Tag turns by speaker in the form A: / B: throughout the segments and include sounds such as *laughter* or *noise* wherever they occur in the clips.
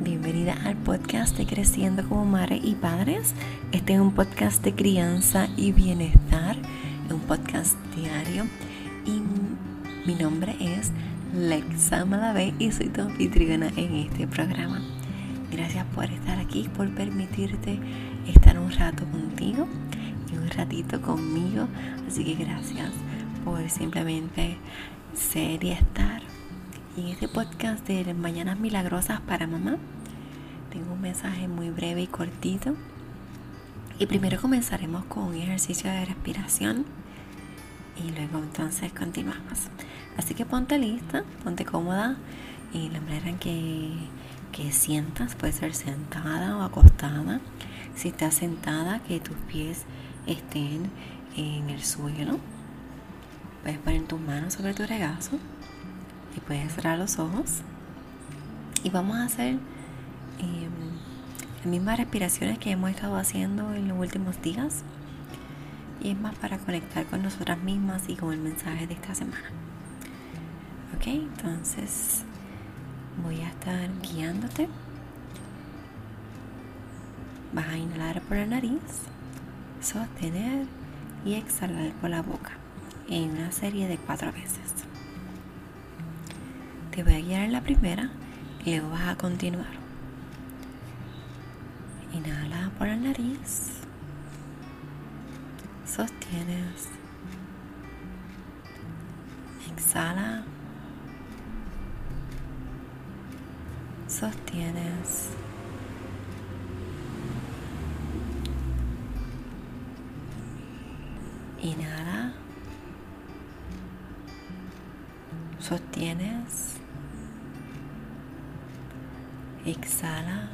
A: bienvenida al podcast de Creciendo como Madre y Padres. Este es un podcast de crianza y bienestar, un podcast diario. Y mi nombre es Lexa Malavé y soy tu anfitriona en este programa. Gracias por estar aquí, por permitirte estar un rato contigo y un ratito conmigo. Así que gracias por simplemente ser y estar en este podcast de Mañanas Milagrosas para Mamá. Tengo un mensaje muy breve y cortito. Y primero comenzaremos con un ejercicio de respiración y luego entonces continuamos. Así que ponte lista, ponte cómoda y la manera en que, que sientas puede ser sentada o acostada. Si estás sentada, que tus pies estén en el suelo. Puedes poner tus manos sobre tu regazo y puedes cerrar los ojos. Y vamos a hacer em, las mismas respiraciones que hemos estado haciendo en los últimos días. Y es más para conectar con nosotras mismas y con el mensaje de esta semana. Ok, entonces voy a estar guiándote. Vas a inhalar por la nariz, sostener y exhalar por la boca en una serie de cuatro veces. Voy a guiar en la primera y luego vas a continuar. Inhala por la nariz. Sostienes. Exhala. Sostienes. Inhala. Sostienes. Exhala.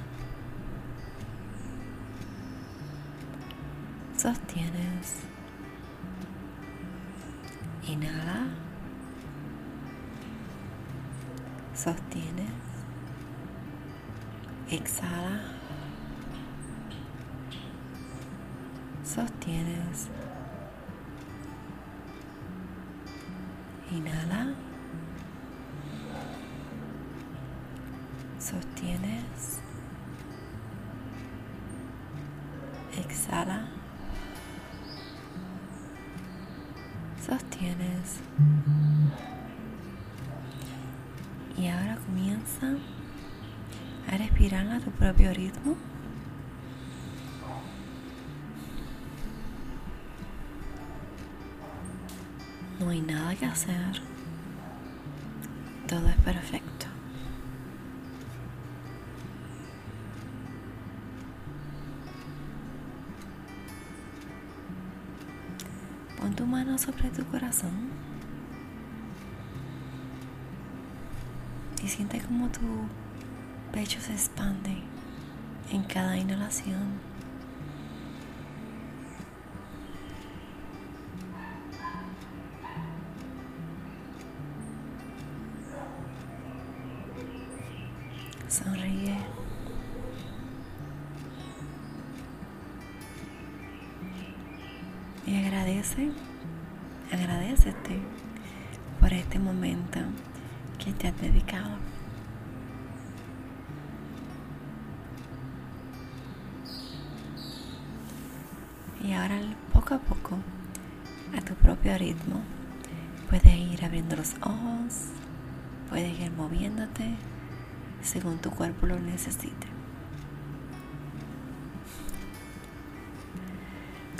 A: Sostienes. Inhala. Sostienes. Exhala. Sostienes. Inhala. Sostienes. Exhala. Sostienes. Y ahora comienza a respirar a tu propio ritmo. No hay nada que hacer. Todo es perfecto. Pon tu mano sobre tu corazón y siente como tu pecho se expande en cada inhalación. Sonríe. Y agradece, agradecete por este momento que te has dedicado. Y ahora poco a poco, a tu propio ritmo, puedes ir abriendo los ojos, puedes ir moviéndote según tu cuerpo lo necesite.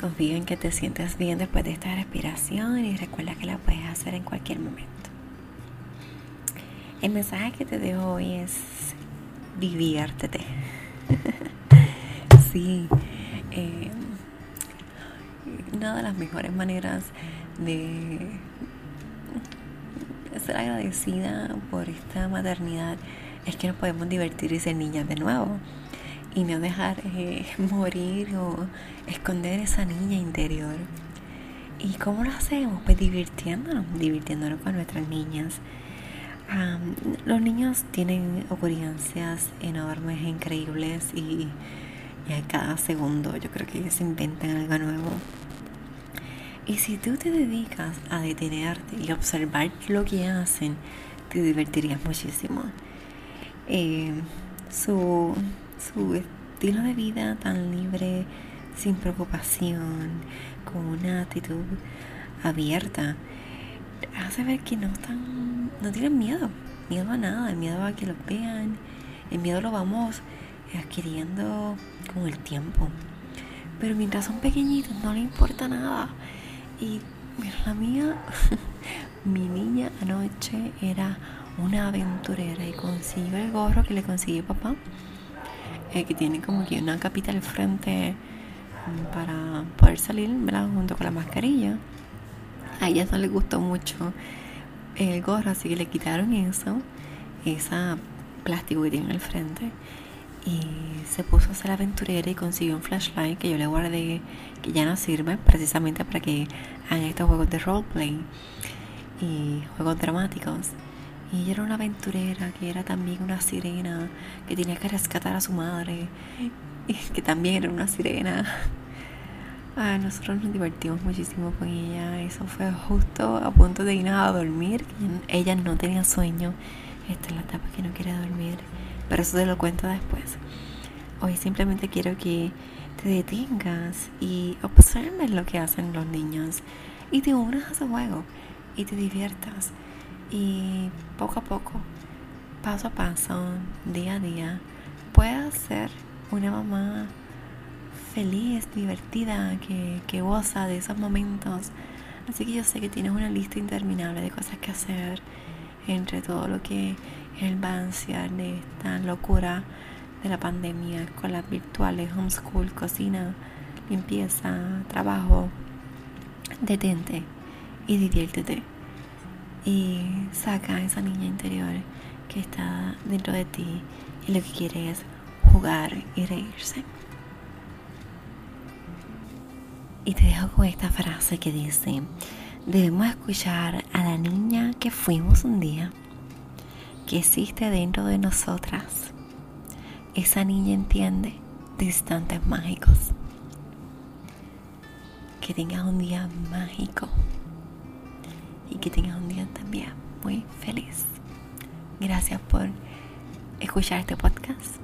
A: Confía en que te sientas bien después de esta respiración y recuerda que la puedes hacer en cualquier momento. El mensaje que te dejo hoy es diviértete. *laughs* sí, eh, una de las mejores maneras de ser agradecida por esta maternidad es que nos podemos divertir y ser niñas de nuevo y no dejar eh, *laughs* morir o esconder esa niña interior. ¿Y cómo lo hacemos? Pues divirtiéndonos, divirtiéndonos con nuestras niñas. los niños tienen ocurrencias enormes, increíbles y, y cada segundo yo creo que ellos inventan algo nuevo. Y si tú te dedicas a detenerte y observar lo que hacen, te divertirías muchísimo. Eh, su, su estilo de vida tan libre, sin preocupación, con una actitud abierta, hace ver que no están, no tienen miedo, miedo a nada, miedo a que los vean, el miedo lo vamos adquiriendo con el tiempo. Pero mientras son pequeñitos no le importa nada. Y mira, la mía, *laughs* mi niña anoche era una aventurera y consiguió el gorro que le consiguió papá, eh, que tiene como que una capita al frente mm, para poder salir junto con la mascarilla. A ella no le gustó mucho el gorro, así que le quitaron eso, esa plástico que tiene al frente y se puso a ser aventurera y consiguió un flashlight que yo le guardé que ya no sirve precisamente para que hagan estos juegos de roleplay y juegos dramáticos y ella era una aventurera que era también una sirena que tenía que rescatar a su madre y que también era una sirena Ay, nosotros nos divertimos muchísimo con ella eso fue justo a punto de irnos a dormir ella no tenía sueño esta es la etapa que no quiere dormir pero eso te lo cuento después. Hoy simplemente quiero que te detengas y observes lo que hacen los niños y te unas a su juego y te diviertas. Y poco a poco, paso a paso, día a día, puedas ser una mamá feliz, divertida, que, que goza de esos momentos. Así que yo sé que tienes una lista interminable de cosas que hacer entre todo lo que el balancear de esta locura de la pandemia, escuelas virtuales, homeschool, cocina, limpieza, trabajo. Detente y diviértete. Y saca a esa niña interior que está dentro de ti y lo que quiere es jugar y reírse. Y te dejo con esta frase que dice, debemos escuchar a la niña que fuimos un día que existe dentro de nosotras. Esa niña entiende de instantes mágicos. Que tengas un día mágico y que tengas un día también muy feliz. Gracias por escuchar este podcast.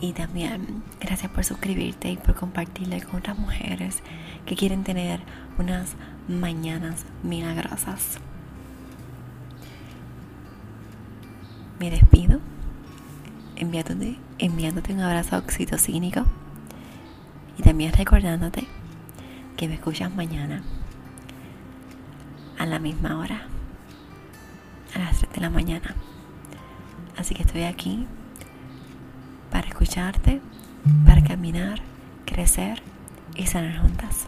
A: Y también gracias por suscribirte y por compartirle con otras mujeres que quieren tener unas mañanas milagrosas. me despido enviándote, enviándote un abrazo oxitocínico y también recordándote que me escuchas mañana a la misma hora, a las 3 de la mañana. Así que estoy aquí para escucharte, para caminar, crecer y sanar juntas.